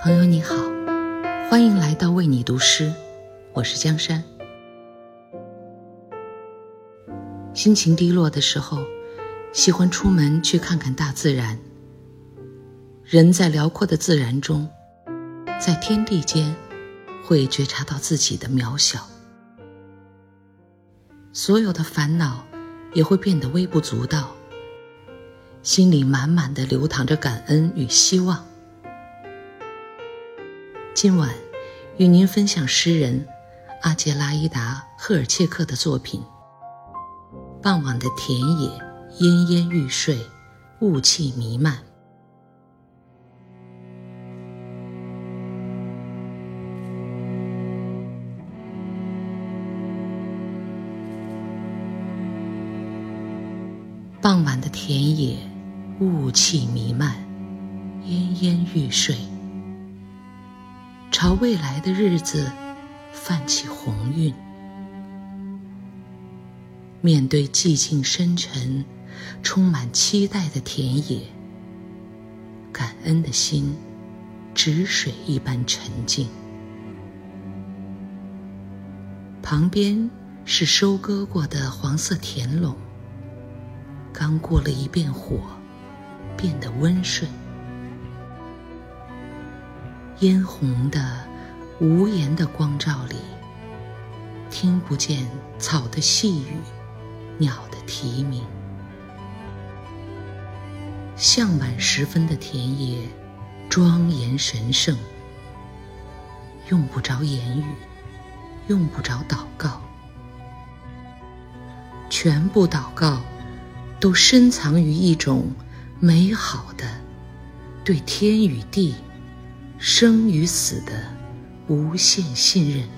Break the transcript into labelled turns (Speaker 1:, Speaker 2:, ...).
Speaker 1: 朋友你好，欢迎来到为你读诗，我是江山。心情低落的时候，喜欢出门去看看大自然。人在辽阔的自然中，在天地间，会觉察到自己的渺小，所有的烦恼也会变得微不足道，心里满满的流淌着感恩与希望。今晚，与您分享诗人阿杰拉伊达·赫尔切克的作品。傍晚的田野，奄奄欲睡，雾气弥漫。傍晚的田野，雾气弥漫，奄奄欲睡。朝未来的日子泛起红晕，面对寂静深沉、充满期待的田野，感恩的心止水一般沉静。旁边是收割过的黄色田垄，刚过了一遍火，变得温顺。嫣红的、无言的光照里，听不见草的细语，鸟的啼鸣。向晚时分的田野，庄严神圣，用不着言语，用不着祷告，全部祷告都深藏于一种美好的对天与地。生与死的无限信任。